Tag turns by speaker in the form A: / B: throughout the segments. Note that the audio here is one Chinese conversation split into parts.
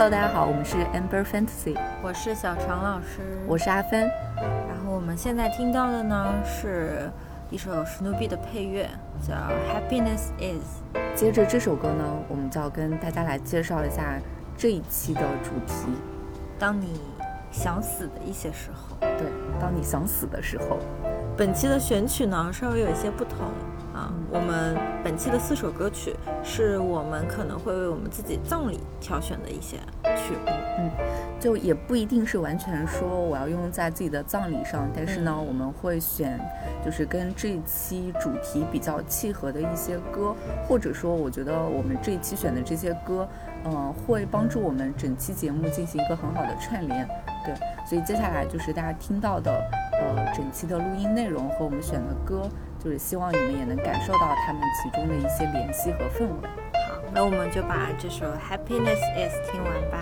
A: Hello，大家好，我们是 Amber Fantasy，
B: 我是小常老师，
A: 我是阿芬。
B: 然后我们现在听到的呢是一首史努比的配乐，叫《Happiness Is》。
A: 接着这首歌呢，我们就要跟大家来介绍一下这一期的主题。
B: 当你想死的一些时候，
A: 对，当你想死的时候。
B: 本期的选曲呢稍微有一些不同。我们本期的四首歌曲是我们可能会为我们自己葬礼挑选的一些曲目，
A: 嗯，就也不一定是完全说我要用在自己的葬礼上，但是呢，我们会选就是跟这一期主题比较契合的一些歌，或者说我觉得我们这一期选的这些歌，嗯，会帮助我们整期节目进行一个很好的串联，对，所以接下来就是大家听到的，呃，整期的录音内容和我们选的歌。就是希望你们也能感受到他们其中的一些联系和氛围。
B: 好，那我们就把这首《Happiness Is》听完吧。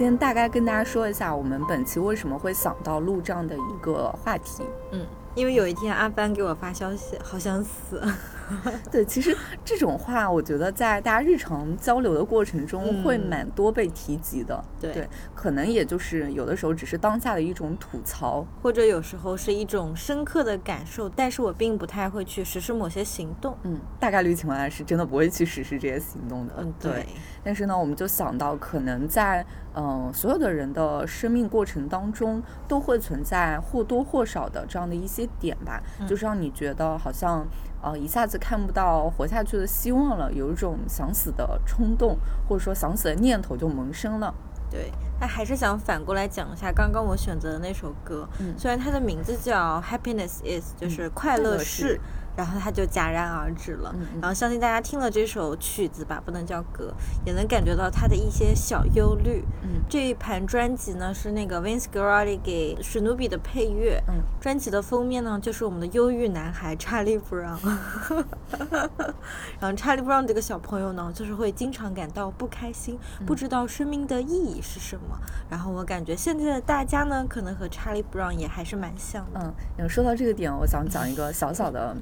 A: 先大概跟大家说一下，我们本期为什么会想到录这样的一个话题。
B: 嗯，因为有一天阿帆给我发消息，好想死。
A: 对，其实这种话，我觉得在大家日常交流的过程中会蛮多被提及的。
B: 对，
A: 可能也就是有的时候只是当下的一种吐槽，
B: 或者有时候是一种深刻的感受，但是我并不太会去实施某些行动。
A: 嗯，大概率情况下是真的不会去实施这些行动的。
B: 嗯，对。
A: 但是呢，我们就想到，可能在嗯所有的人的生命过程当中，都会存在或多或少的这样的一些点吧，就是让你觉得好像。呃，一下子看不到活下去的希望了，有一种想死的冲动，或者说想死的念头就萌生了。
B: 对，那还是想反过来讲一下刚刚我选择的那首歌，虽然它的名字叫《Happiness Is》，就是快乐是。然后他就戛然而止了。然后相信大家听了这首曲子吧，不能叫歌，也能感觉到他的一些小忧虑。
A: 嗯，
B: 这一盘专辑呢是那个 Vince Guaraldi 给史努比的配乐。
A: 嗯，
B: 专辑的封面呢就是我们的忧郁男孩查理布朗。然后查理布朗这个小朋友呢，就是会经常感到不开心，不知道生命的意义是什么。然后我感觉现在的大家呢，可能和查理布朗也还是蛮像的。
A: 嗯，说到这个点，我想讲一个小小的。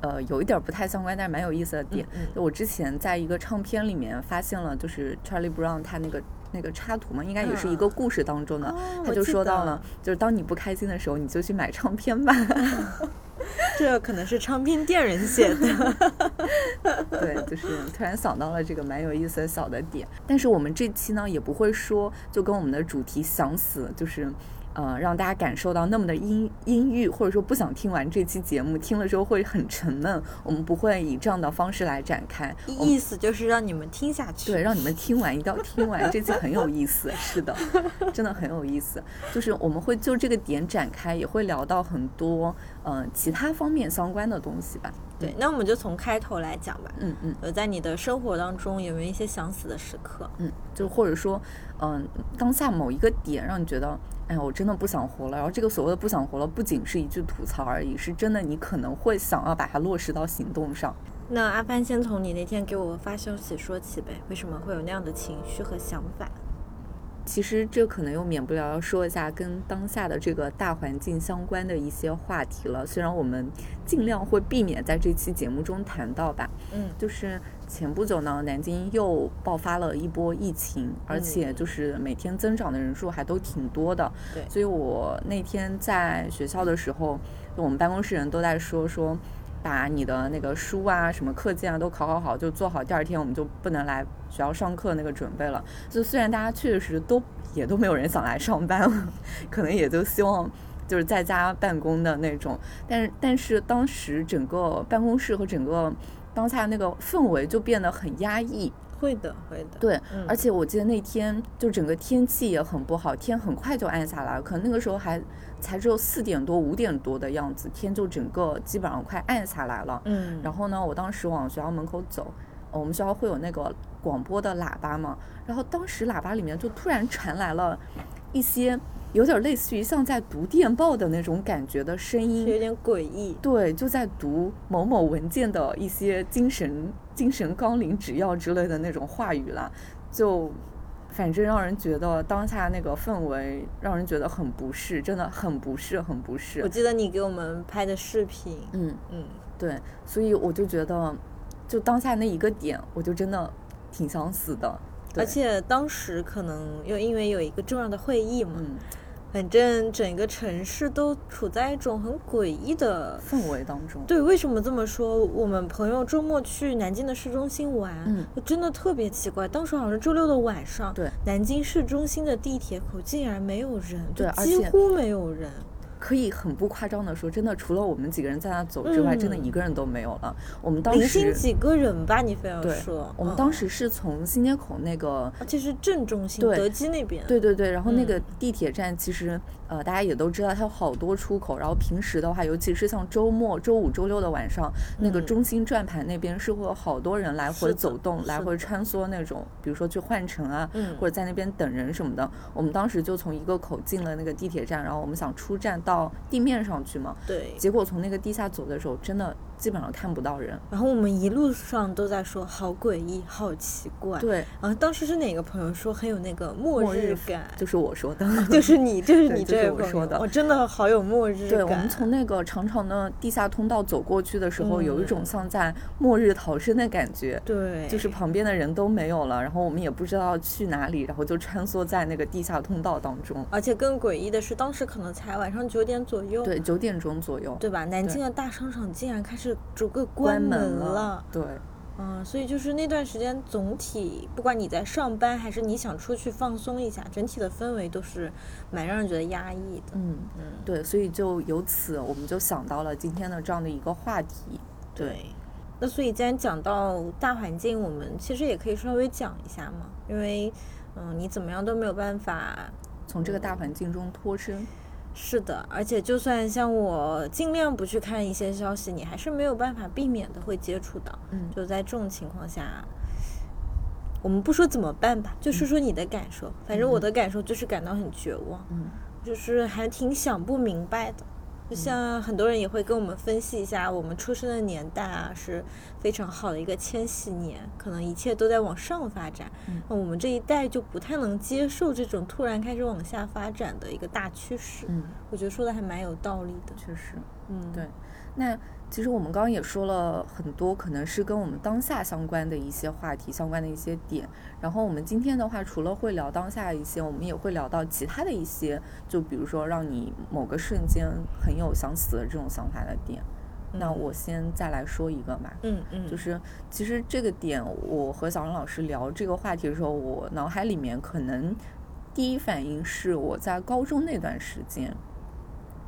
A: 呃，有一点不太相关，但是蛮有意思的点。就我之前在一个唱片里面发现了，就是 Charlie Brown 他那个那个插图嘛，应该也是一个故事当中的。他就说到了，就是当你不开心的时候，你就去买唱片吧。
B: 这可能是唱片店人写的。
A: 对，就是突然想到了这个蛮有意思的小的点。但是我们这期呢，也不会说就跟我们的主题想死，就是。呃，让大家感受到那么的阴阴郁，或者说不想听完这期节目，听了之后会很沉闷。我们不会以这样的方式来展开，
B: 意思就是让你们听下去。
A: 对，让你们听完，一定要听完，这期很有意思。是的，真的很有意思。就是我们会就这个点展开，也会聊到很多嗯其他方面相关的东西吧。
B: 对，那我们就从开头来讲吧。
A: 嗯嗯，
B: 呃，在你的生活当中有没有一些想死的时刻？
A: 嗯，就或者说，嗯，当下某一个点让你觉得，哎呀，我真的不想活了。然后这个所谓的不想活了，不仅是一句吐槽而已，是真的，你可能会想要把它落实到行动上。
B: 那阿帆先从你那天给我发消息说起呗，为什么会有那样的情绪和想法？
A: 其实这可能又免不了要说一下跟当下的这个大环境相关的一些话题了。虽然我们尽量会避免在这期节目中谈到吧。
B: 嗯，
A: 就是前不久呢，南京又爆发了一波疫情，而且就是每天增长的人数还都挺多的。
B: 对，
A: 所以我那天在学校的时候，我们办公室人都在说说。把你的那个书啊、什么课件啊都考考好，就做好，第二天我们就不能来学校上课那个准备了。就虽然大家确实都也都没有人想来上班了，可能也就希望就是在家办公的那种，但是但是当时整个办公室和整个当下那个氛围就变得很压抑。
B: 会的，会的。
A: 对，而且我记得那天就整个天气也很不好，天很快就暗下来了，可能那个时候还。才只有四点多五点多的样子，天就整个基本上快暗下来了。
B: 嗯，
A: 然后呢，我当时往学校门口走，我们学校会有那个广播的喇叭嘛，然后当时喇叭里面就突然传来了一些有点类似于像在读电报的那种感觉的声音，
B: 有点诡异。
A: 对，就在读某某文件的一些精神精神纲领指要之类的那种话语啦，就。反正让人觉得当下那个氛围让人觉得很不适，真的很不适，很不适。
B: 我记得你给我们拍的视频，
A: 嗯
B: 嗯，
A: 对，所以我就觉得，就当下那一个点，我就真的挺想死的。
B: 而且当时可能又因为有一个重要的会议嘛。反正整个城市都处在一种很诡异的
A: 氛围当中。
B: 对，为什么这么说？我们朋友周末去南京的市中心玩，
A: 嗯，
B: 真的特别奇怪。当时好像是周六的晚上，
A: 对，
B: 南京市中心的地铁口竟然没有人，
A: 对，
B: 几乎没有人。
A: 可以很不夸张的说，真的除了我们几个人在那走之外，真的一个人都没有了。我们当时
B: 零星几个人吧，你非要
A: 说。我们当时是从新街口那个，
B: 而且是正中心，德基那边。
A: 对对对，然后那个地铁站其实。呃，大家也都知道，它有好多出口。然后平时的话，尤其是像周末、周五、周六的晚上，那个中心转盘那边是会有好多人来回走动、来回穿梭那种。比如说去换乘啊，或者在那边等人什么的。我们当时就从一个口进了那个地铁站，然后我们想出站到地面上去嘛。
B: 对。
A: 结果从那个地下走的时候，真的。基本上看不到人，
B: 然后我们一路上都在说好诡异、好奇怪。
A: 对，
B: 然后当时是哪个朋友说很有那个
A: 末
B: 日感？
A: 就是我说的，
B: 就是你，就是你
A: 这个说的。
B: 我真的好有末日感。
A: 对，我们从那个长长的地下通道走过去的时候，有一种像在末日逃生的感觉。
B: 对，
A: 就是旁边的人都没有了，然后我们也不知道去哪里，然后就穿梭在那个地下通道当中。
B: 而且更诡异的是，当时可能才晚上九点左右。
A: 对，九点钟左右，
B: 对吧？南京的大商场竟然开始逐个关。关门了，
A: 对，
B: 嗯，所以就是那段时间，总体不管你在上班还是你想出去放松一下，整体的氛围都是蛮让人觉得压抑的。
A: 嗯嗯，对，所以就由此我们就想到了今天的这样的一个话题。
B: 对，那所以既然讲到大环境，我们其实也可以稍微讲一下嘛，因为嗯，你怎么样都没有办法
A: 从这个大环境中脱身。
B: 是的，而且就算像我尽量不去看一些消息，你还是没有办法避免的会接触到。
A: 嗯，
B: 就在这种情况下，我们不说怎么办吧，就说说你的感受。反正我的感受就是感到很绝望，
A: 嗯，
B: 就是还挺想不明白的。就像很多人也会跟我们分析一下，我们出生的年代啊是非常好的一个千禧年，可能一切都在往上发展。那我们这一代就不太能接受这种突然开始往下发展的一个大趋势。
A: 嗯，
B: 我觉得说的还蛮有道理的。
A: 确实，
B: 嗯，
A: 对。那其实我们刚刚也说了很多，可能是跟我们当下相关的一些话题，相关的一些点。然后我们今天的话，除了会聊当下一些，我们也会聊到其他的一些，就比如说让你某个瞬间很有想死的这种想法的点。那我先再来说一个吧。
B: 嗯嗯，
A: 就是其实这个点，我和小杨老师聊这个话题的时候，我脑海里面可能。第一反应是我在高中那段时间，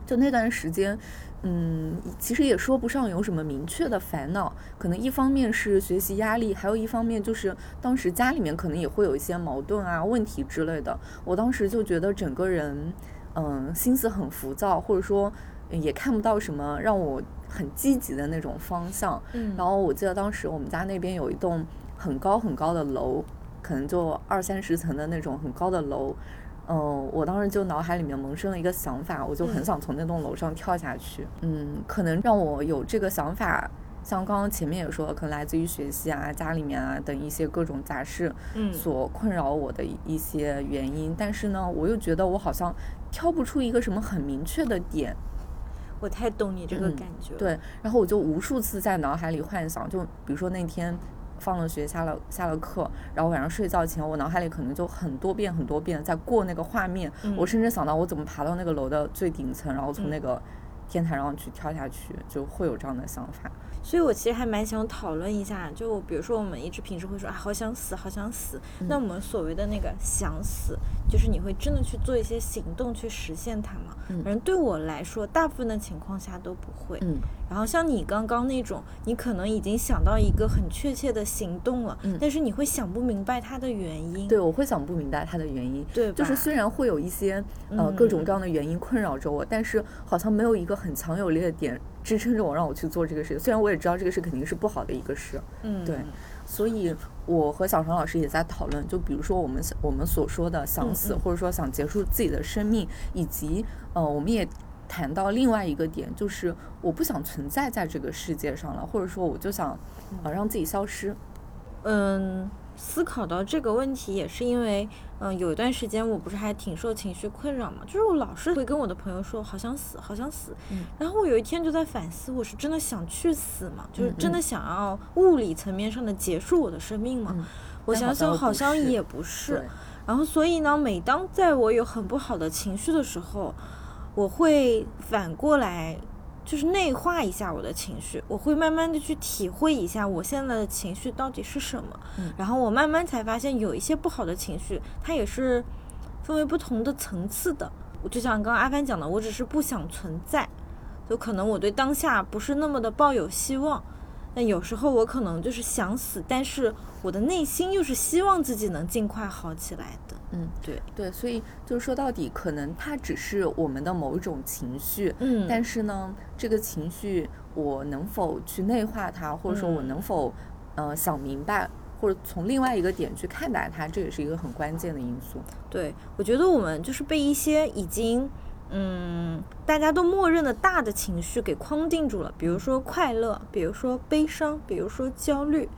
A: 就那段时间。嗯，其实也说不上有什么明确的烦恼，可能一方面是学习压力，还有一方面就是当时家里面可能也会有一些矛盾啊、问题之类的。我当时就觉得整个人，嗯，心思很浮躁，或者说也看不到什么让我很积极的那种方向。
B: 嗯，
A: 然后我记得当时我们家那边有一栋很高很高的楼，可能就二三十层的那种很高的楼。嗯，我当时就脑海里面萌生了一个想法，我就很想从那栋楼上跳下去。嗯，可能让我有这个想法，像刚刚前面也说了，可能来自于学习啊、家里面啊等一些各种杂事，
B: 嗯，
A: 所困扰我的一些原因。但是呢，我又觉得我好像挑不出一个什么很明确的点。
B: 我太懂你这个感觉。
A: 对，然后我就无数次在脑海里幻想，就比如说那天。放了学，下了下了课，然后晚上睡觉前，我脑海里可能就很多遍很多遍在过那个画面，我甚至想到我怎么爬到那个楼的最顶层，然后从那个天台上去跳下去，就会有这样的想法。
B: 所以，我其实还蛮想讨论一下，就比如说，我们一直平时会说啊，好想死，好想死。那我们所谓的那个想死，就是你会真的去做一些行动去实现它吗？
A: 嗯。
B: 反正对我来说，大部分的情况下都不会。
A: 嗯。
B: 然后像你刚刚那种，你可能已经想到一个很确切的行动了，
A: 嗯。
B: 但是你会想不明白它的原因。
A: 对，我会想不明白它的原因。
B: 对。
A: 就是虽然会有一些呃各种各样的原因困扰着我，但是好像没有一个很强有力的点。支撑着我让我去做这个事，虽然我也知道这个事肯定是不好的一个事，
B: 嗯，
A: 对，所以我和小常老师也在讨论，就比如说我们我们所说的想死，或者说想结束自己的生命，以及呃，我们也谈到另外一个点，就是我不想存在在这个世界上了，或者说我就想呃让自己消失，
B: 嗯。思考到这个问题，也是因为，嗯，有一段时间我不是还挺受情绪困扰嘛，就是我老是会跟我的朋友说，好想死，好想死。
A: 嗯。
B: 然后我有一天就在反思，我是真的想去死吗？就是真的想要物理层面上的结束我的生命吗？我想想，好像也不是。然后，所以呢，每当在我有很不好的情绪的时候，我会反过来。就是内化一下我的情绪，我会慢慢的去体会一下我现在的情绪到底是什么，然后我慢慢才发现有一些不好的情绪，它也是分为不同的层次的。我就像刚刚阿帆讲的，我只是不想存在，就可能我对当下不是那么的抱有希望。那有时候我可能就是想死，但是我的内心又是希望自己能尽快好起来的。
A: 嗯，
B: 对
A: 对，所以就是说到底，可能它只是我们的某一种情绪。
B: 嗯，
A: 但是呢，这个情绪我能否去内化它，或者说我能否呃想明白，或者从另外一个点去看待它，这也是一个很关键的因素。
B: 对，我觉得我们就是被一些已经。嗯，大家都默认的大的情绪给框定住了，比如说快乐，比如说悲伤，比如说焦虑，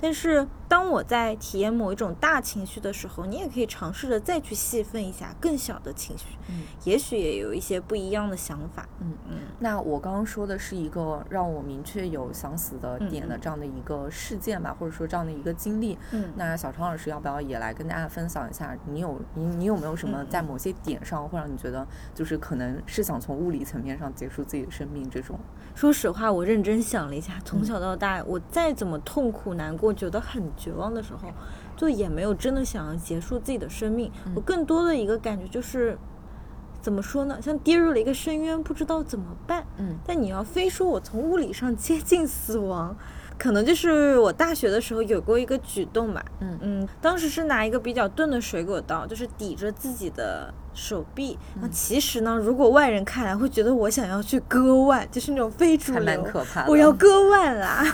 B: 但是。当我在体验某一种大情绪的时候，你也可以尝试着再去细分一下更小的情绪，
A: 嗯，
B: 也许也有一些不一样的想法，
A: 嗯嗯。那我刚刚说的是一个让我明确有想死的点的这样的一个事件吧，或者说这样的一个经历，
B: 嗯。
A: 那小常老师要不要也来跟大家分享一下？你有你你有没有什么在某些点上会让你觉得就是可能是想从物理层面上结束自己的生命这种？
B: 说实话，我认真想了一下，从小到大，我再怎么痛苦难过，觉得很。绝望的时候，就也没有真的想要结束自己的生命。我更多的一个感觉就是，怎么说呢？像跌入了一个深渊，不知道怎么办。
A: 嗯，
B: 但你要非说我从物理上接近死亡。可能就是我大学的时候有过一个举动吧，
A: 嗯
B: 嗯，当时是拿一个比较钝的水果刀，就是抵着自己的手臂。那其实呢，如果外人看来会觉得我想要去割腕，就是那种非主流，
A: 可怕
B: 我要割腕啦。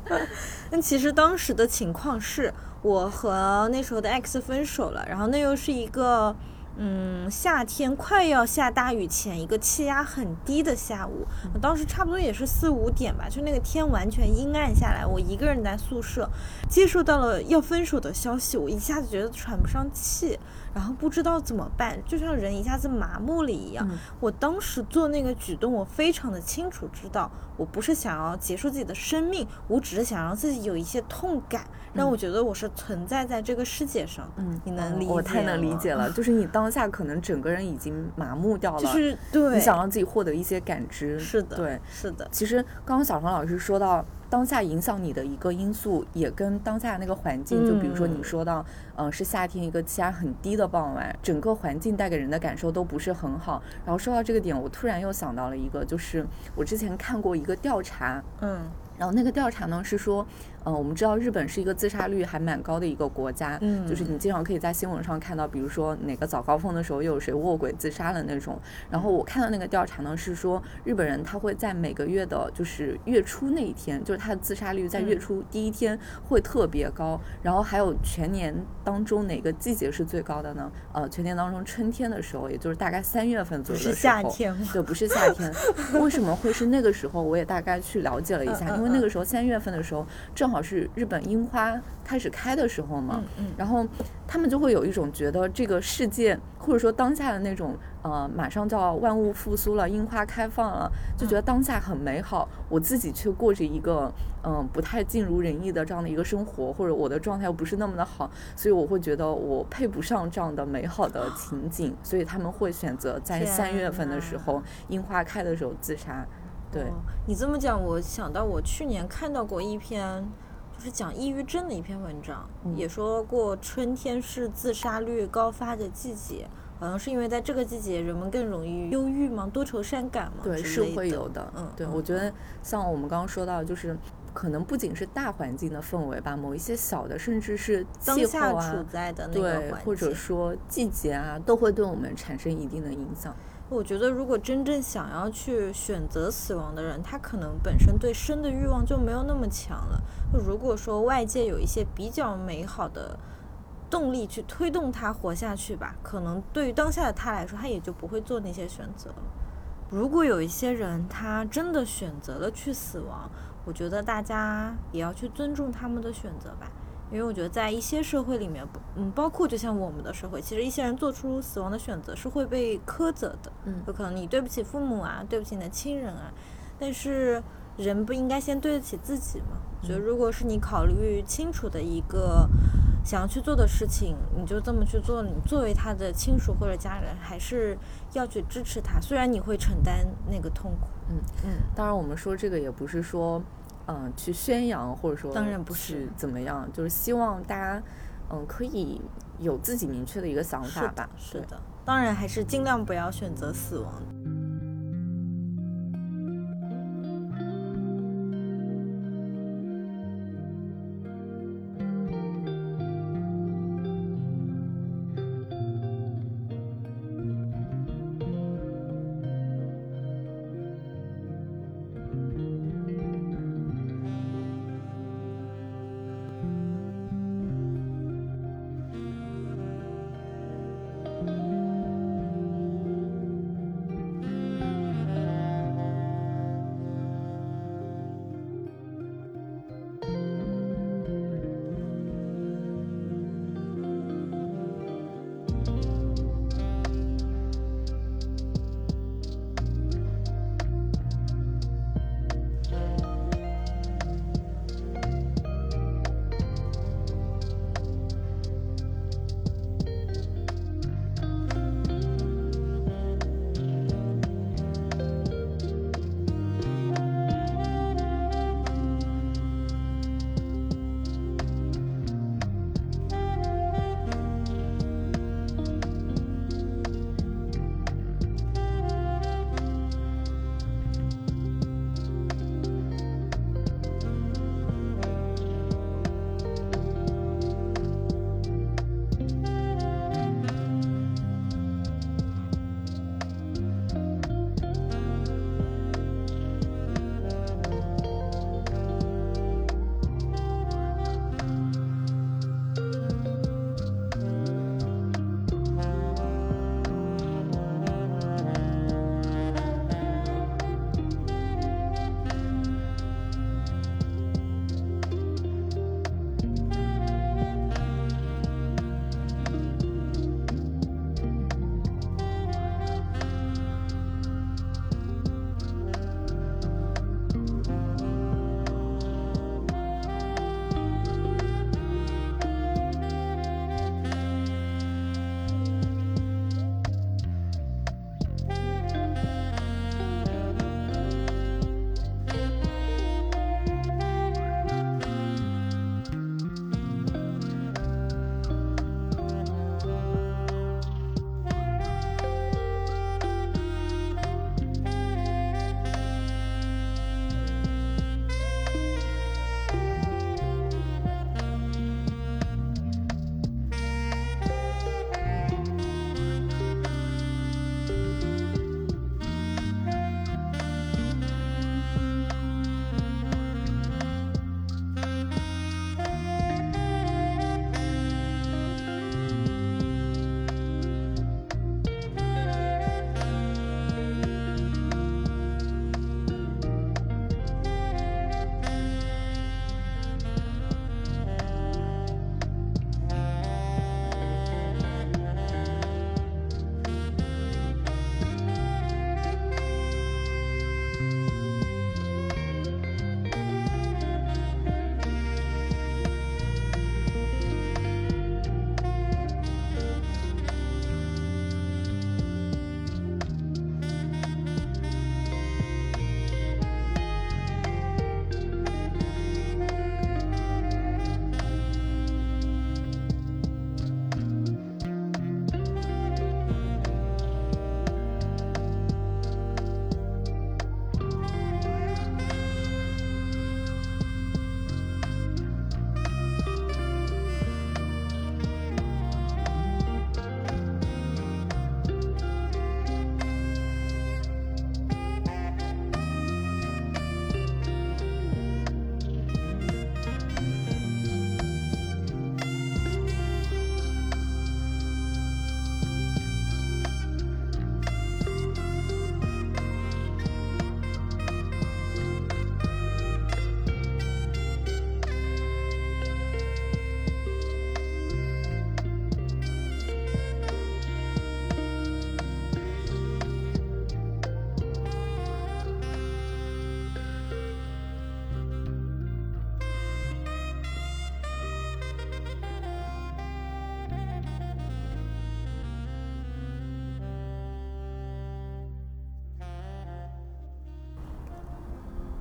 B: 但其实当时的情况是我和那时候的 X 分手了，然后那又是一个。嗯，夏天快要下大雨前，一个气压很低的下午，我当时差不多也是四五点吧，就那个天完全阴暗下来，我一个人在宿舍，接收到了要分手的消息，我一下子觉得喘不上气。然后不知道怎么办，就像人一下子麻木了一样。我当时做那个举动，我非常的清楚知道，我不是想要结束自己的生命，我只是想让自己有一些痛感，让我觉得我是存在在这个世界上。
A: 嗯，
B: 你能理解？
A: 我太能理解了。就是你当当下可能整个人已经麻木掉了，
B: 就是对，
A: 你想让自己获得一些感知，
B: 是的，
A: 对，
B: 是的。
A: 其实刚刚小黄老师说到。当下影响你的一个因素，也跟当下那个环境，就比如说你说到，嗯，是夏天一个气压很低的傍晚，整个环境带给人的感受都不是很好。然后说到这个点，我突然又想到了一个，就是我之前看过一个调查，
B: 嗯，
A: 然后那个调查呢是说。嗯，我们知道日本是一个自杀率还蛮高的一个国家，
B: 嗯，
A: 就是你经常可以在新闻上看到，比如说哪个早高峰的时候又有谁卧轨自杀了那种。然后我看到那个调查呢，是说日本人他会在每个月的，就是月初那一天，就是他的自杀率在月初第一天会特别高。然后还有全年当中哪个季节是最高的呢？呃，全年当中春天的时候，也就是大概三月份左右的
B: 时候，是夏天
A: 对，不是夏天。为什么会是那个时候？我也大概去了解了一下，因为那个时候三月份的时候正好。好是日本樱花开始开的时候嘛，然后他们就会有一种觉得这个世界或者说当下的那种呃，马上就要万物复苏了，樱花开放了，就觉得当下很美好。我自己却过着一个嗯不太尽如人意的这样的一个生活，或者我的状态又不是那么的好，所以我会觉得我配不上这样的美好的情景，所以他们会选择在三月份的时候樱花开的时候自杀。对
B: 你这么讲，我想到我去年看到过一篇。是讲抑郁症的一篇文章，也说过春天是自杀率高发的季节，好像是因为在这个季节人们更容易忧郁吗？多愁善感吗？
A: 对，是会有
B: 的。
A: 嗯，对，我觉得像我们刚刚说到，就是可能不仅是大环境的氛围吧，某一些小的，甚至是气候
B: 啊，处在的那
A: 对，或者说季节啊，都会对我们产生一定的影响。
B: 我觉得，如果真正想要去选择死亡的人，他可能本身对生的欲望就没有那么强了。如果说外界有一些比较美好的动力去推动他活下去吧，可能对于当下的他来说，他也就不会做那些选择了。如果有一些人他真的选择了去死亡，我觉得大家也要去尊重他们的选择吧。因为我觉得，在一些社会里面，嗯，包括就像我们的社会，其实一些人做出死亡的选择是会被苛责的，
A: 嗯，
B: 有可能你对不起父母啊，对不起你的亲人啊，但是人不应该先对得起自己吗？我觉得，如果是你考虑清楚的一个想要去做的事情，你就这么去做。你作为他的亲属或者家人，还是要去支持他，虽然你会承担那个痛苦，
A: 嗯嗯。当然，我们说这个也不是说。嗯，去宣扬或者说
B: 当然不是
A: 怎么样，就是希望大家嗯可以有自己明确的一个想法吧。
B: 是的，当然还是尽量不要选择死亡。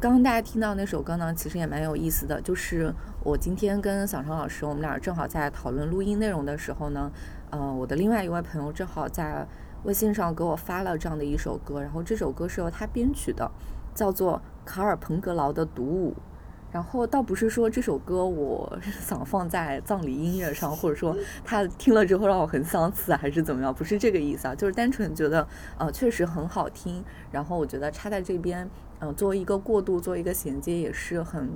A: 刚刚大家听到那首歌呢，其实也蛮有意思的。就是我今天跟小常老师，我们俩正好在讨论录音内容的时候呢，呃，我的另外一位朋友正好在微信上给我发了这样的一首歌，然后这首歌是由他编曲的，叫做卡尔彭格劳的《独舞》。然后倒不是说这首歌我想放在葬礼音乐上，或者说他听了之后让我很想死，还是怎么样？不是这个意思啊，就是单纯觉得呃确实很好听。然后我觉得插在这边，嗯，作为一个过渡，做一个衔接，也是很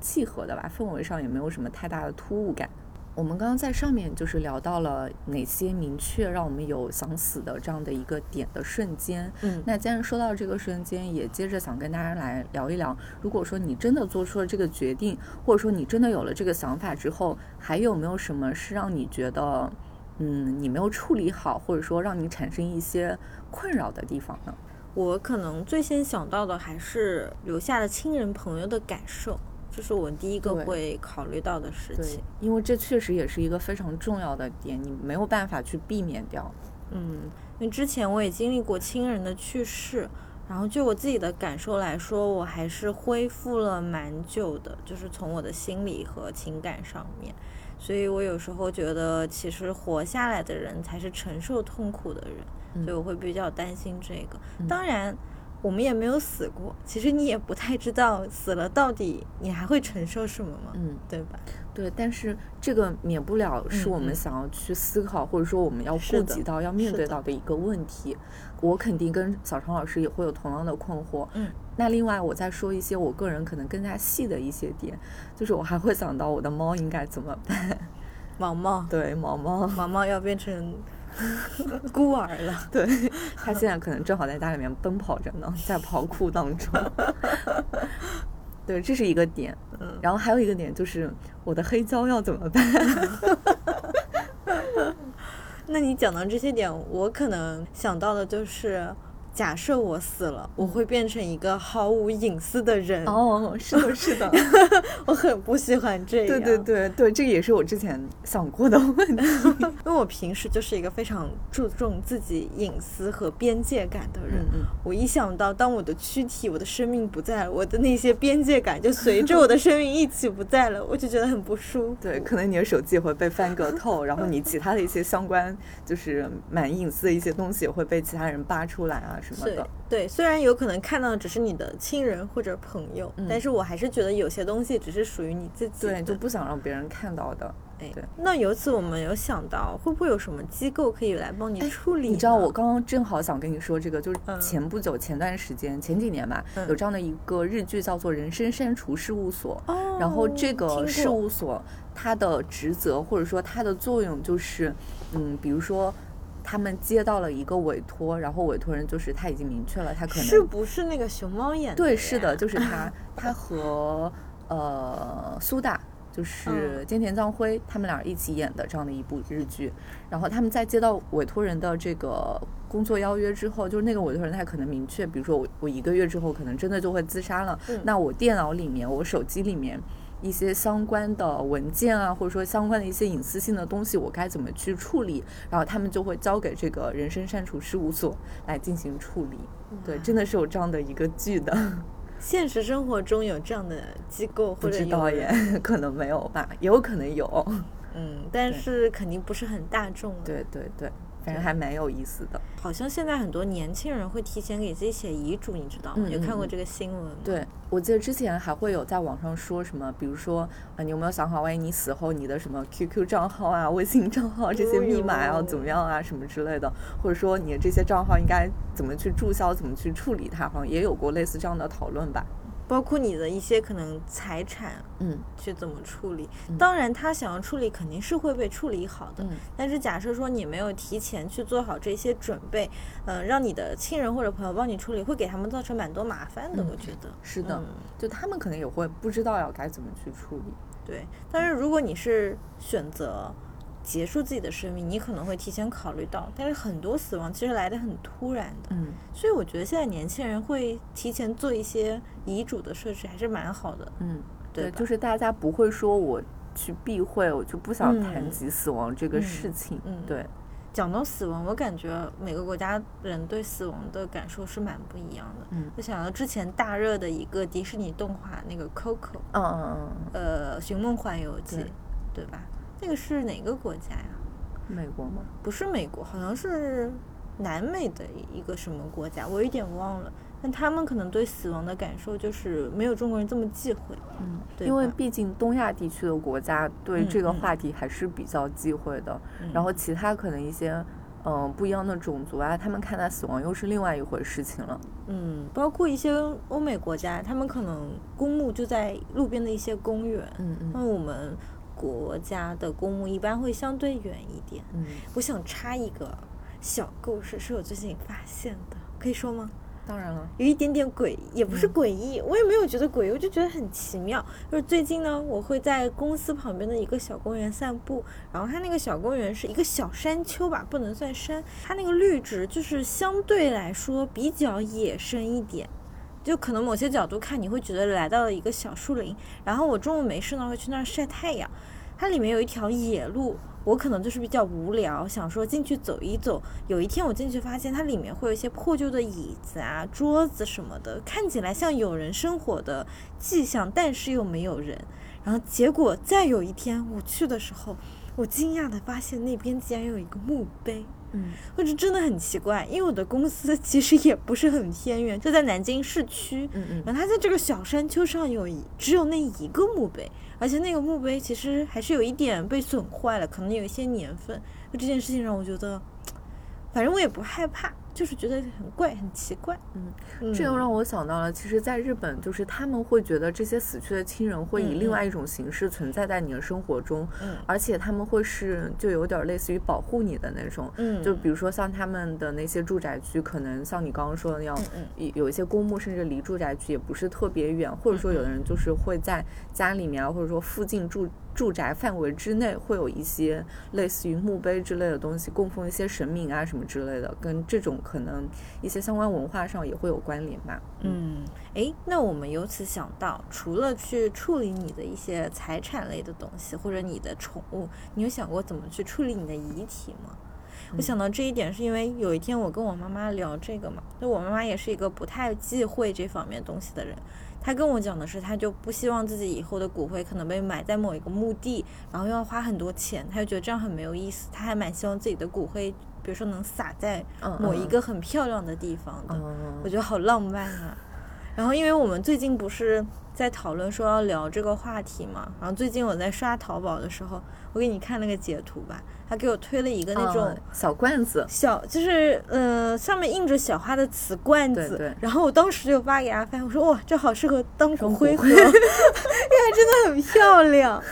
A: 契合的吧。氛围上也没有什么太大的突兀感。我们刚刚在上面就是聊到了哪些明确让我们有想死的这样的一个点的瞬间。
B: 嗯，
A: 那既然说到这个瞬间，也接着想跟大家来聊一聊，如果说你真的做出了这个决定，或者说你真的有了这个想法之后，还有没有什么是让你觉得，嗯，你没有处理好，或者说让你产生一些困扰的地方呢？
B: 我可能最先想到的还是留下的亲人朋友的感受。这是我第一个会考虑到的事情，
A: 因为这确实也是一个非常重要的点，你没有办法去避免掉。
B: 嗯，因为之前我也经历过亲人的去世，然后就我自己的感受来说，我还是恢复了蛮久的，就是从我的心理和情感上面。所以我有时候觉得，其实活下来的人才是承受痛苦的人，所以我会比较担心这个。当然。我们也没有死过，其实你也不太知道死了到底你还会承受什么嘛？
A: 嗯，
B: 对吧？
A: 对，但是这个免不了是我们想要去思考，或者说我们要顾及到、要面对到的一个问题。我肯定跟小常老师也会有同样的困惑。
B: 嗯，
A: 那另外我再说一些我个人可能更加细的一些点，就是我还会想到我的猫应该怎么办。
B: 毛毛，
A: 对，毛毛，
B: 毛毛要变成。孤儿了，
A: 对 他现在可能正好在家里面奔跑着呢，在跑酷当中。对，这是一个点。
B: 嗯，
A: 然后还有一个点就是我的黑胶要怎么办？
B: 那你讲到这些点，我可能想到的就是。假设我死了，我会变成一个毫无隐私的人。
A: 哦，是的，是的，
B: 我很不喜欢这样。
A: 对对对对，这个也是我之前想过的问题。
B: 因为我平时就是一个非常注重自己隐私和边界感的人。
A: 嗯
B: 我一想到当我的躯体、我的生命不在了，我的那些边界感就随着我的生命一起不在了，我就觉得很不舒服。
A: 对，可能你的手机也会被翻个透，然后你其他的一些相关就是蛮隐私的一些东西也会被其他人扒出来啊。什么的
B: 对，虽然有可能看到的只是你的亲人或者朋友，但是我还是觉得有些东西只是属于你自己，
A: 对，就不想让别人看到的。
B: 哎，
A: 对。
B: 那由此我们有想到，会不会有什么机构可以来帮你处理？
A: 你知道，我刚刚正好想跟你说这个，就是前不久、前段时间、前几年吧，有这样的一个日剧叫做《人生删除事务所》，然后这个事务所它的职责或者说它的作用就是，嗯，比如说。他们接到了一个委托，然后委托人就是他已经明确了，他可能
B: 是不是那个熊猫演的？
A: 对，是的，就是他，他和呃苏大，就是菅田将晖，他们俩一起演的这样的一部日剧。然后他们在接到委托人的这个工作邀约之后，就是那个委托人他可能明确，比如说我我一个月之后可能真的就会自杀了，那我电脑里面，我手机里面。一些相关的文件啊，或者说相关的一些隐私性的东西，我该怎么去处理？然后他们就会交给这个人身删除事务所来进行处理。对，真的是有这样的一个剧的。
B: 现实生活中有这样的机构或者
A: 导演，可能没有吧，也有可能有。
B: 嗯，但是肯定不是很大众。
A: 对对对。反正还蛮有意思的，
B: 好像现在很多年轻人会提前给自己写遗嘱，你知道吗？有看过这个新闻吗？
A: 对，我记得之前还会有在网上说什么，比如说啊，你有没有想好，万一你死后，你的什么 QQ 账号啊、微信账号这些密码要怎么样啊，什么之类的，或者说你的这些账号应该怎么去注销、怎么去处理它，好像也有过类似这样的讨论吧。
B: 包括你的一些可能财产，
A: 嗯，
B: 去怎么处理？当然，他想要处理肯定是会被处理好的。但是假设说你没有提前去做好这些准备，嗯，让你的亲人或者朋友帮你处理，会给他们造成蛮多麻烦的。我觉得
A: 是的，就他们可能也会不知道要该怎么去处理。
B: 对，但是如果你是选择。结束自己的生命，你可能会提前考虑到，但是很多死亡其实来的很突然的，
A: 嗯，
B: 所以我觉得现在年轻人会提前做一些遗嘱的设置，还是蛮好的，
A: 嗯，
B: 对，
A: 就是大家不会说我去避讳，我就不想谈及死亡这个事情，
B: 嗯，
A: 对，
B: 讲到死亡，我感觉每个国家人对死亡的感受是蛮不一样的。
A: 嗯，
B: 我想到之前大热的一个迪士尼动画，那个 Coco，
A: 嗯嗯嗯，
B: 呃，《寻梦环游记》，对吧？那个是哪个国家呀？
A: 美国吗？
B: 不是美国，好像是南美的一个什么国家，我有点忘了。但他们可能对死亡的感受就是没有中国人这么忌讳。
A: 嗯，对因为毕竟东亚地区的国家对这个话题还是比较忌讳的。然后其他可能一些嗯不一样的种族啊，他们看待死亡又是另外一回事情了。
B: 嗯，包括一些欧美国家，他们可能公墓就在路边的一些公园。
A: 嗯嗯。
B: 那我们。国家的公墓一般会相对远一点。
A: 嗯，
B: 我想插一个小故事，是我最近发现的，可以说吗？
A: 当然了，
B: 有一点点诡异，也不是诡异，我也没有觉得诡异，我就觉得很奇妙。就是最近呢，我会在公司旁边的一个小公园散步，然后它那个小公园是一个小山丘吧，不能算山，它那个绿植就是相对来说比较野生一点。就可能某些角度看，你会觉得来到了一个小树林。然后我中午没事呢，会去那儿晒太阳。它里面有一条野路，我可能就是比较无聊，想说进去走一走。有一天我进去发现，它里面会有一些破旧的椅子啊、桌子什么的，看起来像有人生活的迹象，但是又没有人。然后结果再有一天我去的时候，我惊讶的发现那边竟然有一个墓碑。
A: 嗯，
B: 或者真的很奇怪，因为我的公司 其实也不是很偏远，就在南京市区。
A: 嗯嗯，
B: 然后它在这个小山丘上有一只有那一个墓碑，而且那个墓碑其实还是有一点被损坏了，可能有一些年份。就这件事情让我觉得，反正我也不害怕。就是觉得很怪，很奇怪。
A: 嗯，这又让我想到了，其实，在日本，就是他们会觉得这些死去的亲人会以另外一种形式存在在你的生活中，
B: 嗯，
A: 而且他们会是就有点类似于保护你的那种。
B: 嗯，
A: 就比如说像他们的那些住宅区，可能像你刚刚说的那样，有有一些公墓，甚至离住宅区也不是特别远，或者说有的人就是会在家里面啊，或者说附近住。住宅范围之内会有一些类似于墓碑之类的东西，供奉一些神明啊什么之类的，跟这种可能一些相关文化上也会有关联吧。
B: 嗯，哎，那我们由此想到，除了去处理你的一些财产类的东西，或者你的宠物，你有想过怎么去处理你的遗体吗？我想到这一点，是因为有一天我跟我妈妈聊这个嘛，就我妈妈也是一个不太忌讳这方面东西的人。他跟我讲的是，他就不希望自己以后的骨灰可能被埋在某一个墓地，然后又要花很多钱，他就觉得这样很没有意思。他还蛮希望自己的骨灰，比如说能撒在某一个很漂亮的地方的。我觉得好浪漫啊！然后因为我们最近不是在讨论说要聊这个话题嘛，然后最近我在刷淘宝的时候，我给你看那个截图吧。他给我推了一个那种
A: 小罐子，
B: 小就是呃上面印着小花的瓷罐子，
A: 对对。
B: 然后我当时就发给阿帆，我说哇，这好适合当骨灰盒，因为真的很漂亮。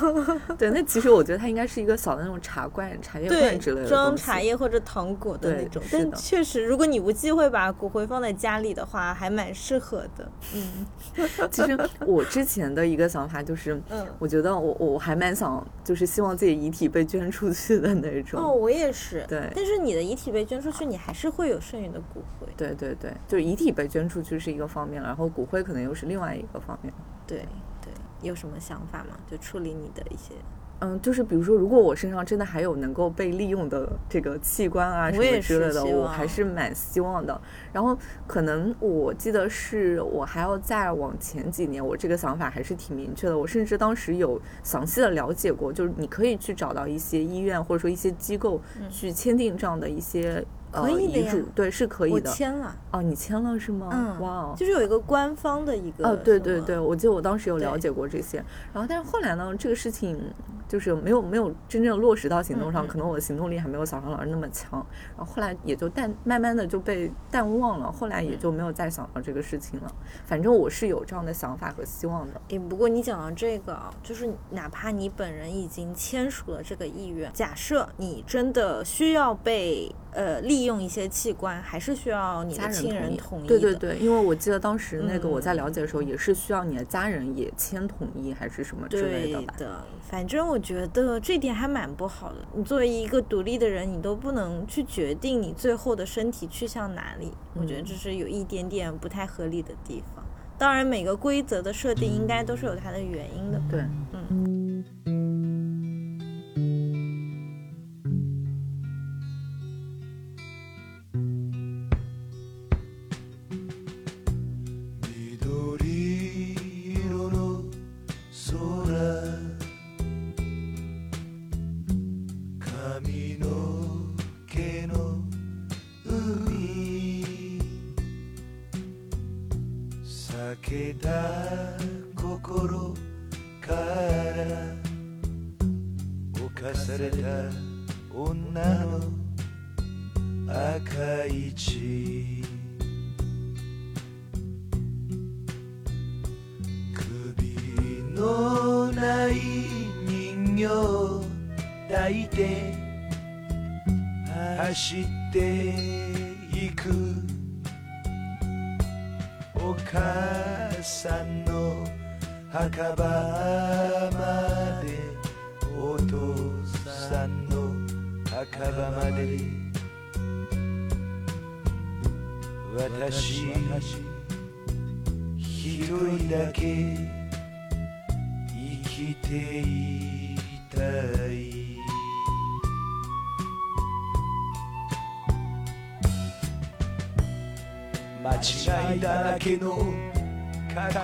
A: 对，那其实我觉得它应该是一个小的那种茶罐、茶叶罐之类的，
B: 装茶叶或者糖果的那种。但确实，如果你不忌讳把骨灰放在家里的话，还蛮适合的。
A: 嗯，其 实我之前的一个想法就是，嗯，我觉得我我还蛮想，就是希望自己遗体被捐出去。去的那种
B: 哦，我也是。
A: 对，
B: 但是你的遗体被捐出去，你还是会有剩余的骨灰。
A: 对对对，就是遗体被捐出去是一个方面然后骨灰可能又是另外一个方面。
B: 对对，有什么想法吗？就处理你的一些。
A: 嗯，就是比如说，如果我身上真的还有能够被利用的这个器官啊什么之类的，我还是蛮希望的。然后可能我记得是我还要再往前几年，我这个想法还是挺明确的。我甚至当时有详细的了解过，就是你可以去找到一些医院或者说一些机构去签订这样的一些。
B: 可以
A: 的呀，对，是可以的。
B: 我签了。
A: 哦，你签了是吗？
B: 嗯，
A: 哇哦，
B: 就是有一个官方的一个。
A: 哦，对对对，我记得我当时有了解过这些。然后，但是后来呢，这个事情就是没有没有真正落实到行动上，可能我的行动力还没有小常老师那么强。然后后来也就淡慢慢的就被淡忘了，后来也就没有再想到这个事情了。反正我是有这样的想法和希望的。
B: 诶，不过你讲到这个啊，就是哪怕你本人已经签署了这个意愿，假设你真的需要被。呃，利用一些器官还是需要你的亲人同意。
A: 对对对，因为我记得当时那个我在了解的时候，也是需要你的家人也签同意，还是什么之类的吧。
B: 对的，反正我觉得这点还蛮不好的。你作为一个独立的人，你都不能去决定你最后的身体去向哪里。我觉得这是有一点点不太合理的地方。当然，每个规则的设定应该都是有它的原因的。
A: 对，
B: 嗯。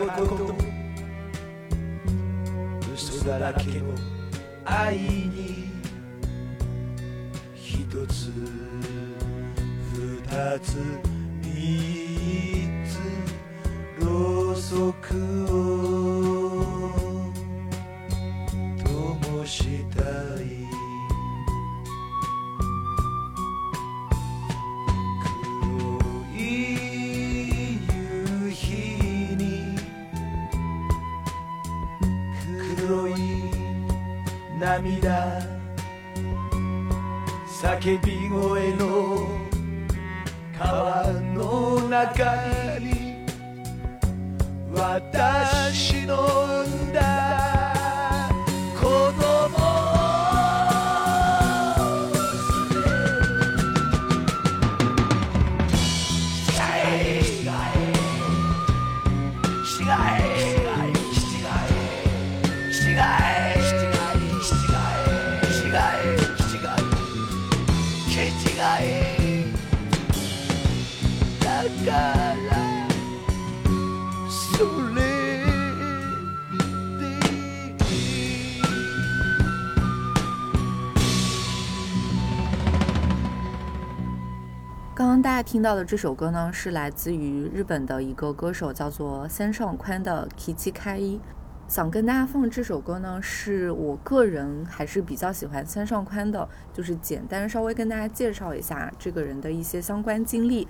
C: こと嘘だらけの愛に一つ二つ三つろうそくをだ叫び声の川の中に私の
A: 听到的这首歌呢，是来自于日本的一个歌手，叫做三上宽的《Kichi 开一》。想跟大家放这首歌呢，是我个人还是比较喜欢三上宽的，就是简单稍微跟大家介绍一下这个人的一些相关经历。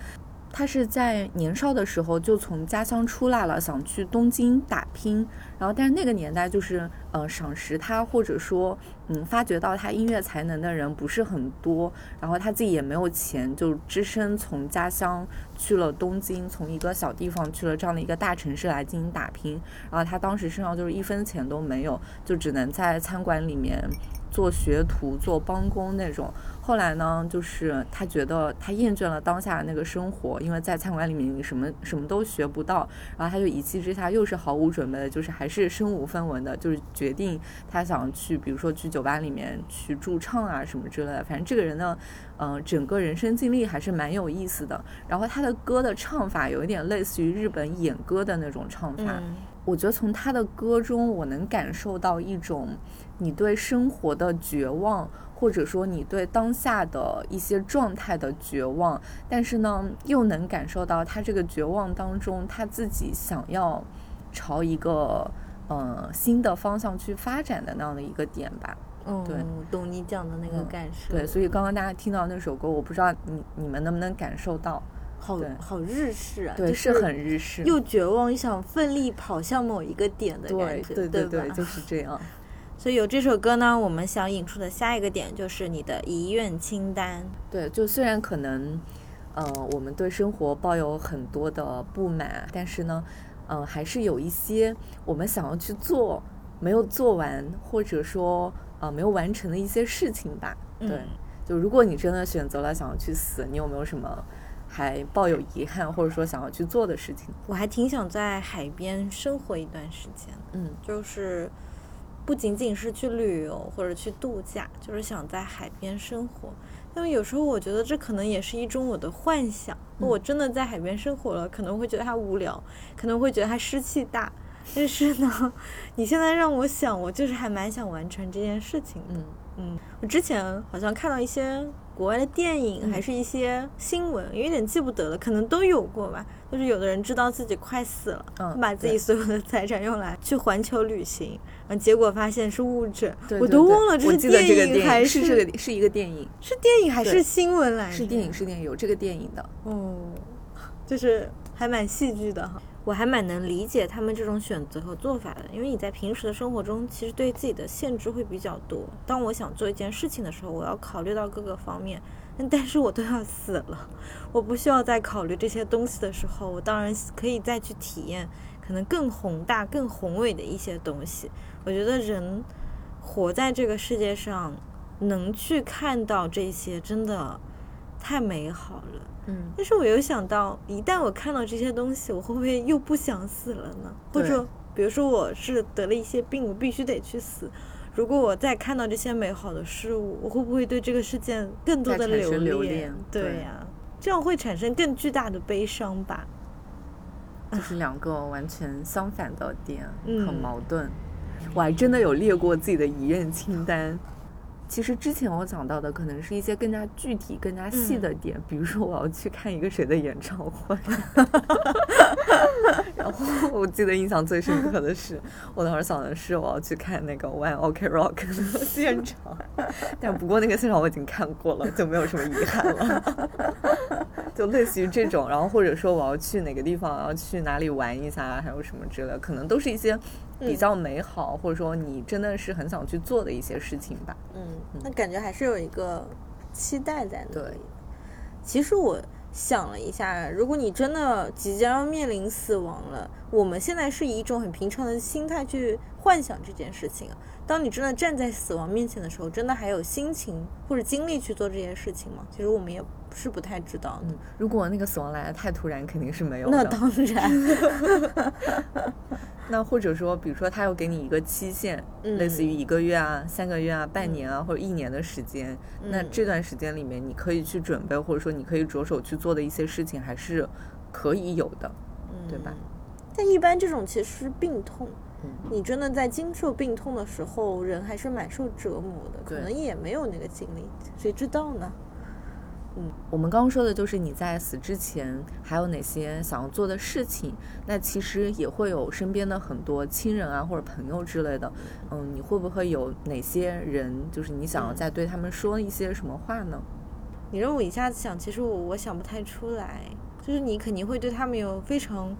A: 他是在年少的时候就从家乡出来了，想去东京打拼。然后，但是那个年代就是，呃，赏识他或者说，嗯，发掘到他音乐才能的人不是很多。然后他自己也没有钱，就只身从家乡去了东京，从一个小地方去了这样的一个大城市来进行打拼。然后他当时身上就是一分钱都没有，就只能在餐馆里面做学徒、做帮工那种。后来呢，就是他觉得他厌倦了当下的那个生活，因为在餐馆里面你什么什么都学不到，然后他就一气之下又是毫无准备的，就是还是身无分文的，就是决定他想去，比如说去酒吧里面去驻唱啊什么之类的。反正这个人呢，嗯、呃，整个人生经历还是蛮有意思的。然后他的歌的唱法有一点类似于日本演歌的那种唱法。
B: 嗯
A: 我觉得从他的歌中，我能感受到一种你对生活的绝望，或者说你对当下的一些状态的绝望，但是呢，又能感受到他这个绝望当中，他自己想要朝一个呃新的方向去发展的那样的一个点吧。
B: 嗯，
A: 对
B: 懂你讲的那个
A: 嗯
B: 感受。
A: 对，所以刚刚大家听到那首歌，我不知道你你们能不能感受到，
B: 好好日式啊，
A: 对，
B: 就是
A: 很日式，
B: 又绝望又想奋力跑向某一个点的感觉，
A: 对对
B: 对
A: 就是这样。
B: 所以有这首歌呢，我们想引出的下一个点就是你的遗愿清单。
A: 对，就虽然可能，呃，我们对生活抱有很多的不满，但是呢，呃，还是有一些我们想要去做没有做完，或者说呃没有完成的一些事情吧。对，
B: 嗯
A: 就如果你真的选择了想要去死，你有没有什么还抱有遗憾，或者说想要去做的事情？
B: 我还挺想在海边生活一段时间，
A: 嗯
B: 就是不仅仅是去旅游或者去度假，就是想在海边生活。因为有时候我觉得这可能也是一种我的幻想。
A: 嗯
B: 我真的在海边生活了，可能会觉得它无聊，可能会觉得它湿气大。但是呢，你现在让我想，我就是还蛮想完成这件事情的。
A: 嗯，
B: 嗯，我之前好像看到一些国外的电影，还是一些新闻，有点记不得了，可能都有过吧。就是有的人知道自己快死了，
A: 嗯
B: 把自己所有的财产用来去环球旅行，然后结果发现是误诊，
A: 对
B: 我都忘了这是
A: 电
B: 影还
A: 影是这个是一个电影，
B: 是电影还是新闻来着？
A: 是电影是电影有这个电影的。
B: 哦，就是还蛮戏剧的哈。我还蛮能理解他们这种选择和做法的，因为你在平时的生活中，其实对自己的限制会比较多。当我想做一件事情的时候，我要考虑到各个方面，但是我都要死了，我不需要再考虑这些东西的时候，我当然可以再去体验可能更宏大、更宏伟的一些东西。我觉得人活在这个世界上，能去看到这些，真的太美好了。
A: 嗯，
B: 但是我又想到，一旦我看到这些东西，我会不会又不想死了呢？或
A: 对
B: 者，比如说我是得了一些病，我必须得去死。如果我再看到这些美好的事物，我会不会对这个世界更多的留
A: 留恋
B: 对
A: 对
B: 呀、这样会产生更巨大的悲伤吧？
A: 就是两个完全相反的点，
B: 嗯
A: 很矛盾。我还真的有列过自己的遗愿清单。其实之前我讲到的可能是一些更加具体、更加细的点，比如说我要去看一个谁的演唱会。然后我记得印象最深刻的是，我当时想的是我要去看那个 One OK Rock 的现场，但不过那个现场我已经看过了，就没有什么遗憾了。就类似于这种，然后或者说我要去哪个地方，要去哪里玩一下，还有什么之类的，可能都是一些比较美好，或者说你真的是很想去做的一些事情吧。
B: 嗯，那感觉还是有一个期待在那
A: 对
B: 里。其实我想了一下，如果你真的即将要面临死亡了，我们现在是以一种很平常的心态去幻想这件事情啊。当你真的站在死亡面前的时候，真的还有心情或者精力去做这些事情吗？其实我们也是不太知道的。
A: 嗯，如果那个死亡来的太突然，肯定是没有的。
B: 那当然，
A: 那或者说，比如说他要给你一个期限，
B: 嗯
A: 类似于一个月啊、三个月啊、半年啊，或者一年的时间，那
B: 嗯
A: 这段时间里面，你可以去准备，或者说你可以着手去做的一些事情，还是可以有的，对吧？
B: 但一般这种其实是病痛，
A: 嗯
B: 你真的在经受病痛的时候，人还是蛮受折磨的，可能也没有那个精力，谁知道呢？嗯。
A: 我们刚刚说的就是你在死之前还有哪些想要做的事情，那其实也会有身边的很多亲人啊或者朋友之类的，嗯，你会不会有哪些人，就是你想要再对他们说一些什么话呢？
B: 你让我一下子想，其实我我想不太出来，就是你肯定会对他们有非常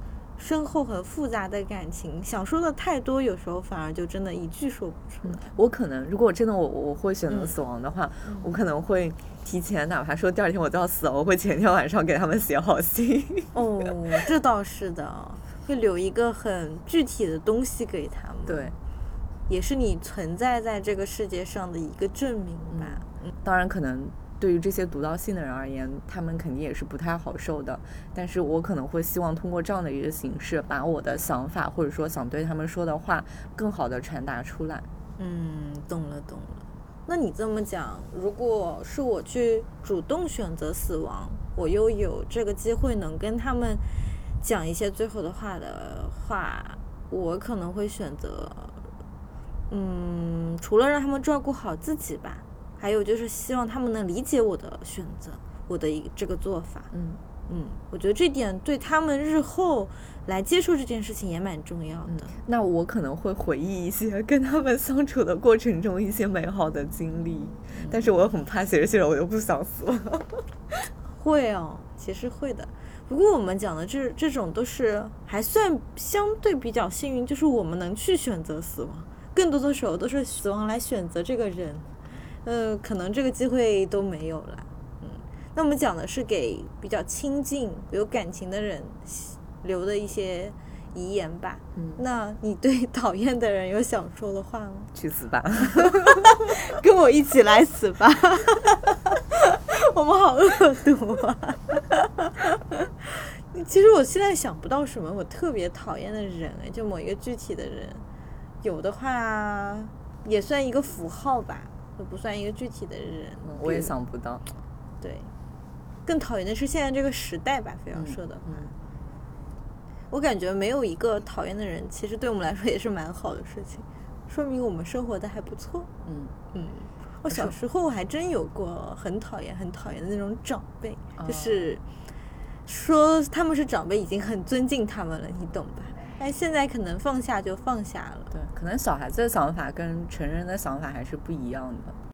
B: 深厚和复杂的感情，想说的太多，有时候反而就真的一句说不出来。
A: 我可能如果真的我我会选择
B: 嗯
A: 死亡的话，我可能会提前，哪怕说第二天我就要死了，我会前天晚上给他们写好信。
B: 哦，这倒是的，会留一个很具体的东西给他们，，
A: 对，
B: 也是你存在在这个世界上的一个证明吧。嗯
A: 当然可能。对于这些读到信的人而言，他们肯定也是不太好受的。但是我可能会希望通过这样的一个形式，把我的想法或者说想对他们说的话，更好的传达出来。
B: 嗯，懂了懂了。那你这么讲，如果是我去主动选择死亡，我又有这个机会能跟他们讲一些最后的话的话，我可能会选择，嗯，除了让他们照顾好自己吧，还有就是希望他们能理解我的选择，我的一这个做法。
A: 嗯，
B: 嗯，我觉得这点对他们日后来接触这件事情也蛮重要的。
A: 那我可能会回忆一些跟他们相处的过程中一些美好的经历，但是我又很怕写着写着我就不想死了。
B: 会哦，其实会的。不过我们讲的这这种都是还算相对比较幸运，就是我们能去选择死亡，更多的时候都是死亡来选择这个人，呃，可能这个机会都没有了。嗯，那我们讲的是给比较亲近、有感情的人留的一些遗言吧。
A: 嗯
B: 那你对 讨厌的人有想说的话吗？
A: 去死吧！
B: 跟我一起来死吧！我们好恶毒啊！其实我现在想不到什么我特别讨厌的人哎，就某一个具体的人，有的话也算一个符号吧，就不算一个具体的人。
A: 我也想不到。
B: 对更讨厌的是现在这个时代吧非要说的话我感觉没有一个讨厌的人其实对我们来说也是蛮好的事情说明我们生活的还不错
A: 嗯。
B: 嗯。我小时候还真有过很讨厌很讨厌的那种长辈就是说他们是长辈已经很尊敬他们了你懂吧但现在可能放下就放下了。
D: 对可能小孩子的想法跟成人的想法还是不一样的。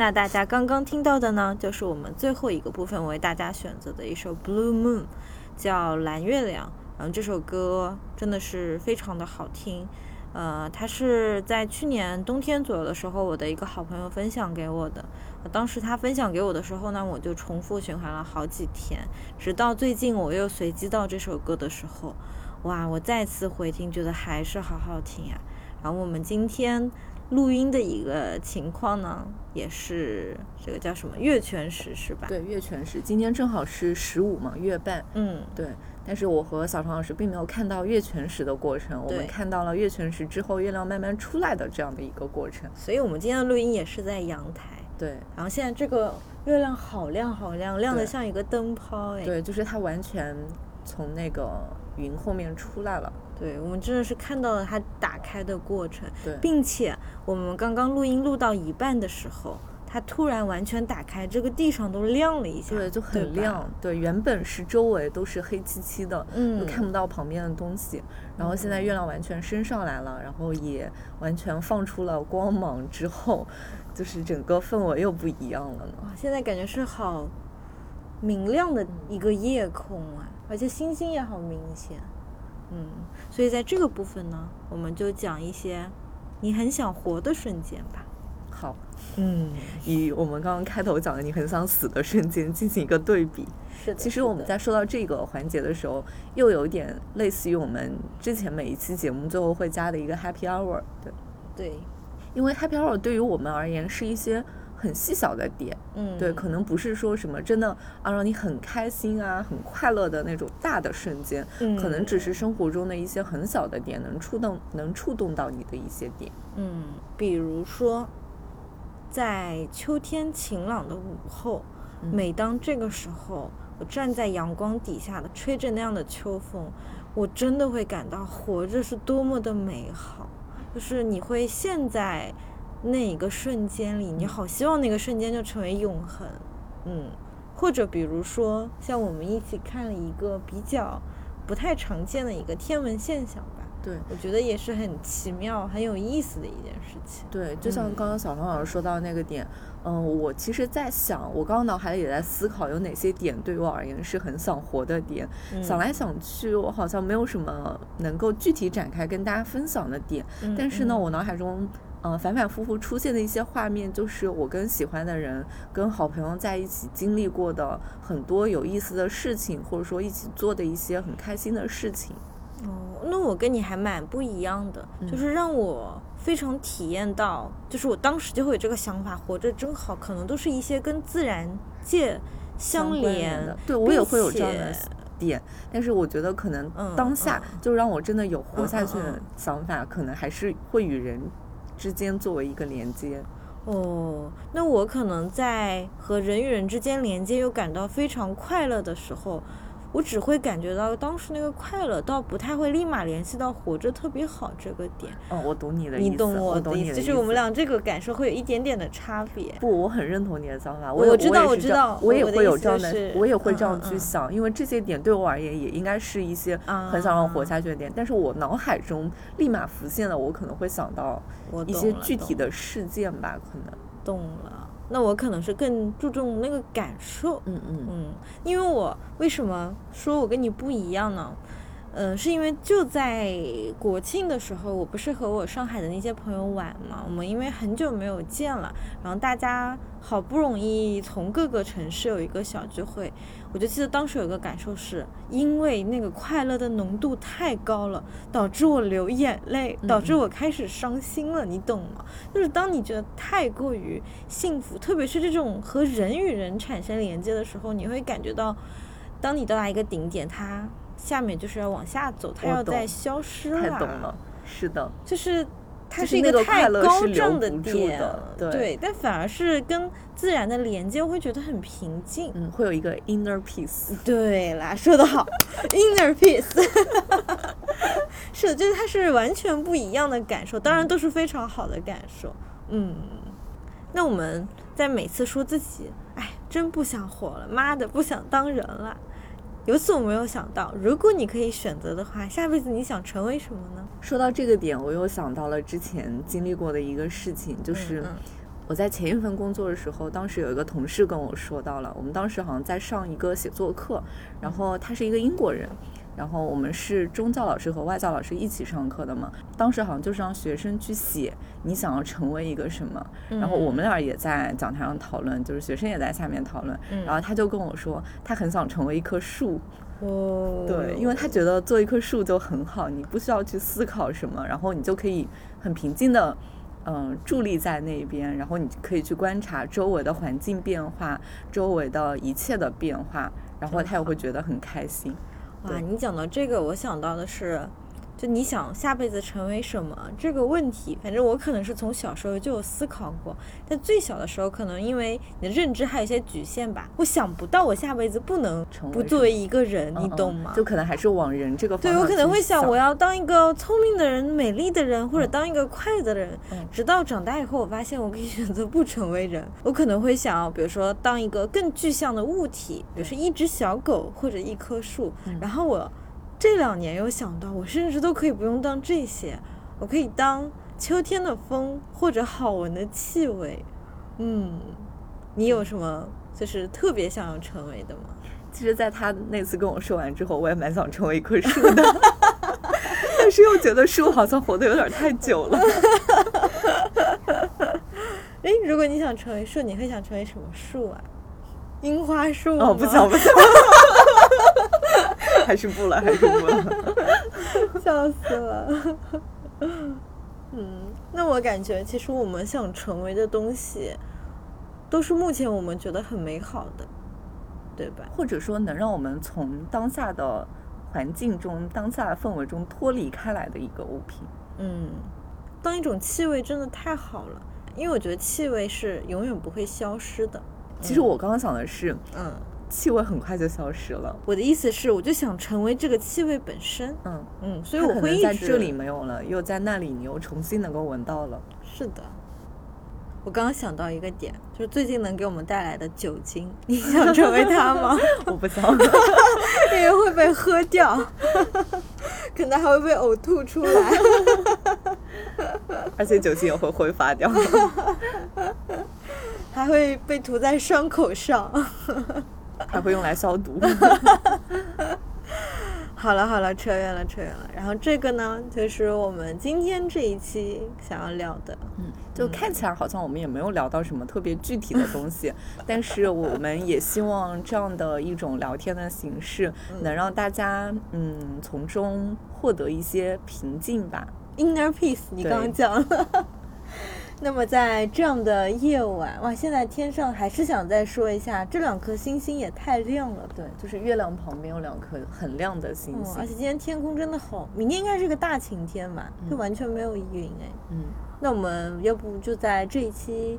B: 那大家刚刚听到的呢就是我们最后一个部分为大家选择的一首 blue moon 叫蓝月亮。然后这首歌真的是非常的好听。呃它是在去年冬天左右的时候我的一个好朋友分享给我的。当时他分享给我的时候呢我就重复循环了好几天直到最近我又随机到这首歌的时候。哇我再次回听觉得还是好好听呀。然后我们今天录音的一个情况呢，也是这个叫什么月全食是吧？
A: 对，月全食，今天正好是十五嘛，月半。
B: 嗯，
A: 对。但是我和小常老师并没有看到月全食的过程，我们看到了月全食之后月亮慢慢出来的这样的一个过程。
B: 所以我们今天的录音也是在阳台。
A: 对。
B: 然后现在这个月亮好亮好亮，亮的像一个灯泡哎。
A: 对，就是它完全从那个云后面出来了。
B: 对，我们真的是看到了它打开的过程。
A: 对。
B: 并且我们刚刚录音录到一半的时候。它突然完全打开，这个地上都亮了一下，
A: 对，就很亮。对，原本是周围都是黑漆漆的，嗯，看不到旁边的东西。然后现在月亮完全升上来了，然后也完全放出了光芒之后，就是整个氛围又不一样了呢。
B: 现在感觉是好明亮的一个夜空啊，而且星星也好明显。嗯，所以在这个部分呢，我们就讲一些你很想活的瞬间吧。
A: 好。
B: 嗯，
A: 以我们刚刚开头讲的你很想死的瞬间进行一个对比。
B: 是的，
A: 其实我们在说到这个环节的时候，又有点类似于我们之前每一期节目最后会加的一个 Happy Hour。对，
B: 对，
A: 因为 Happy Hour 对于我们而言是一些很细小的点。
B: 嗯，
A: 对，可能不是说什么真的啊让你很开心啊、很快乐的那种大的瞬间，可能只是生活中的一些很小的点，能触动、能触动到你的一些点。
B: 嗯，比如说。在秋天晴朗的午后，每当这个时候，我站在阳光底下的吹着那样的秋风，我真的会感到活着是多么的美好。就是你会现在那一个瞬间里，你好希望那个瞬间就成为永恒。嗯，或者比如说，像我们一起看了一个比较不太常见的一个天文现象吧。
A: 对，
B: 我觉得也是很奇妙、很有意思的一件事情。
A: 对，就像刚刚小黄老师说到那个点，嗯，我其实在想，我刚刚脑海里也在思考，有哪些点对我而言是很想活的点。想来想去，我好像没有什么能够具体展开跟大家分享的点。但是呢，我脑海中，嗯，反反复复出现的一些画面，就是我跟喜欢的人、跟好朋友在一起经历过的很多有意思的事情，或者说一起做的一些很开心的事情。
B: 哦，那我跟你还蛮不一样的，就是让我非常体验到，就是我当时就会有这个想法，活着真好，可能都是一些跟自然界相连
A: 的。对我也会有这样的点，但是我觉得可能当下就让我真的有活下去的想法，可能还是会与人之间作为一个连接。
B: 哦，那我可能在和人与人之间连接又感到非常快乐的时候。我只会感觉到当时那个快乐，倒不太会立马联系到活着特别好这个点。
A: 哦，我懂你的意思，
B: 你懂
A: 我的
B: 意思，就是我们俩这个感受会有一点点的差别。
A: 不，我很认同你的想法，
B: 我
A: 我
B: 知道我知道，
A: 我也会有这样
B: 的，
A: 我也会这样去想，因为这些点对我而言也应该是一些很想让我活下去的点。但是我脑海中立马浮现了，我可能会想到一些具体的事件吧，可能
B: 懂了。那我可能是更注重那个感受，
A: 嗯
B: 嗯嗯，因为我为什么说我跟你不一样呢？嗯，是因为就在国庆的时候，我不是和我上海的那些朋友玩嘛，我们因为很久没有见了，然后大家好不容易从各个城市有一个小聚会。我就记得当时有个感受，是因为那个快乐的浓度太高了，导致我流眼泪，导致我开始伤心了，你懂吗？就是当你觉得太过于幸福，特别是这种和人与人产生连接的时候，你会感觉到，当你到达一个顶点，它下面就是要往下走，它要再消失了。
A: 太懂了，是的，
B: 就是。它
A: 是
B: 一个太高涨
A: 的
B: 点，
A: 对，
B: 但反而是跟自然的连接，我会觉得很平静，
A: 嗯，会有一个 inner peace。
B: 对啦，说得好，inner peace，是的，就是它是完全不一样的感受，当然都是非常好的感受，嗯。那我们在每次说自己，哎，真不想活了，妈的，不想当人了。由此我没有想到，如果你可以选择的话，下辈子你想成为什么呢？
A: 说到这个点，我又想到了之前经历过的一个事情，就是我在前一份工作的时候，当时有一个同事跟我说到了，我们当时好像在上一个写作课，然后他是一个英国人。然后我们是中教老师和外教老师一起上课的嘛。当时好像就是让学生去写你想要成为一个什么，然后我们俩也在讲台上讨论，就是学生也在下面讨论。然后他就跟我说，他很想成为一棵树。
B: 哦，
A: 对，因为他觉得做一棵树就很好，你不需要去思考什么，然后你就可以很平静的。嗯，伫立在那边，然后你可以去观察周围的环境变化，周围的一切的变化，然后他也会觉得很开心。
B: 哇，你讲到这个，我想到的是。就你想下辈子成为什么这个问题，反正我可能是从小时候就有思考过，但最小的时候可能因为你的认知还有一些局限吧，我想不到我下辈子不能不作为一个人，你懂吗？
A: 就可能还是往人这个方
B: 向。对我可能会
A: 想
B: 我要当一个聪明的人、美丽的人，或者当一个快乐的人。直到长大以后，我发现我可以选择不成为人，我可能会想，比如说当一个更具象的物体，比如说一只小狗或者一棵树，然后我。这两年有想到，我甚至都可以不用当这些，我可以当秋天的风或者好闻的气味。嗯，你有什么就是特别想要成为的吗？
A: 其实，在他那次跟我说完之后，我也蛮想成为一棵树的，但是又觉得树好像活得有点太久了。
B: 哎，如果你想成为树，你会想成为什么树啊？樱花树？
A: 哦，不想不想。还是不了，还是不了，
B: 笑死了。嗯，那我感觉，其实我们想成为的东西，都是目前我们觉得很美好的，对吧？
A: 或者说，能让我们从当下的环境中、当下的氛围中脱离开来的一个物品。
B: 嗯，当一种气味真的太好了，因为我觉得气味是永远不会消失的。
A: 其实我刚刚想的是，嗯。气味很快就消失了。
B: 我的意思是，我就想成为这个气味本身。嗯嗯，所以我会
A: 在这里没有了，又在那里，你又重新能够闻到了。
B: 是的，我刚刚想到一个点，就是最近能给我们带来的酒精，你想成为它吗？
A: 我不想，
B: 因为会被喝掉，可能还会被呕吐出来，
A: 而且酒精也会挥发掉，
B: 还会被涂在伤口上。
A: 还会用来消毒。
B: 好了好了，扯远了扯远了。然后这个呢，就是我们今天这一期想要聊的。
A: 嗯，就看起来好像我们也没有聊到什么特别具体的东西，但是我们也希望这样的一种聊天的形式，能让大家嗯从中获得一些平静吧
B: ，inner peace。你刚刚讲了。那么在这样的夜晚，哇！现在天上还是想再说一下，这两颗星星也太亮了。
A: 对，就是月亮旁边有两颗很亮的星星。
B: 而且今天天空真的好，明天应该是个大晴天吧？就完全没有云哎。嗯。那我们要不就在这一期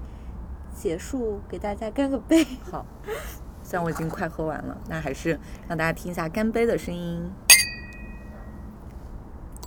B: 结束，给大家干个杯。
A: 好。虽然我已经快喝完了，那还是让大家听一下干杯的声音。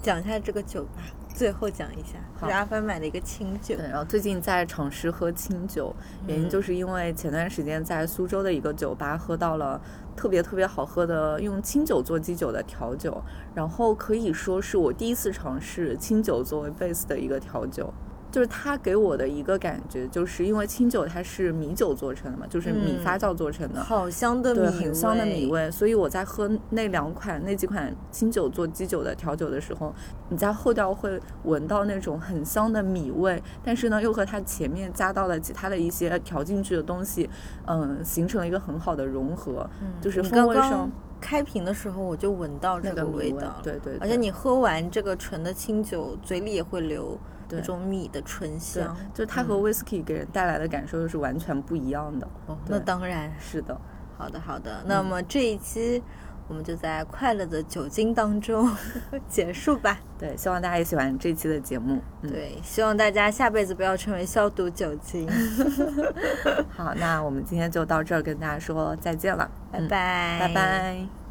B: 讲一下这个酒吧。最后讲一下，是阿帆买了一个清酒。
A: 对，然后最近在尝试喝清酒，原因就是因为前段时间在苏州的一个酒吧喝到了特别特别好喝的用清酒做基酒的调酒，然后可以说是我第一次尝试清酒作为 base 的一个调酒。就是它给我的一个感觉，就是因为清酒它是米酒做成的嘛，就是米发酵做成的，
B: 好香的
A: 对，很香的米味。所以我在喝那两款那几款清酒做基酒的调酒的时候，你在后调会闻到那种很香的米味，但是呢，又和它前面加到了其他的一些调进去的东西，嗯，形成了一个很好的融合。嗯，就是风味上
B: 开瓶的时候我就闻到这个
A: 味
B: 道，
A: 对对，
B: 而且你喝完这个纯的清酒，嘴里也会流。那种米的醇香，
A: 就它和 whisky 给人带来的感受又是完全不一样的。
B: 哦，那当然
A: 是的。
B: 好的，好的。那么这一期我们就在快乐的酒精当中 结束吧。
A: 对，希望大家也喜欢这期的节目。
B: 对，希望大家下辈子不要成为消毒酒精。
A: 好，那我们今天就到这儿跟大家说再见了，
B: 拜拜，
A: 拜拜。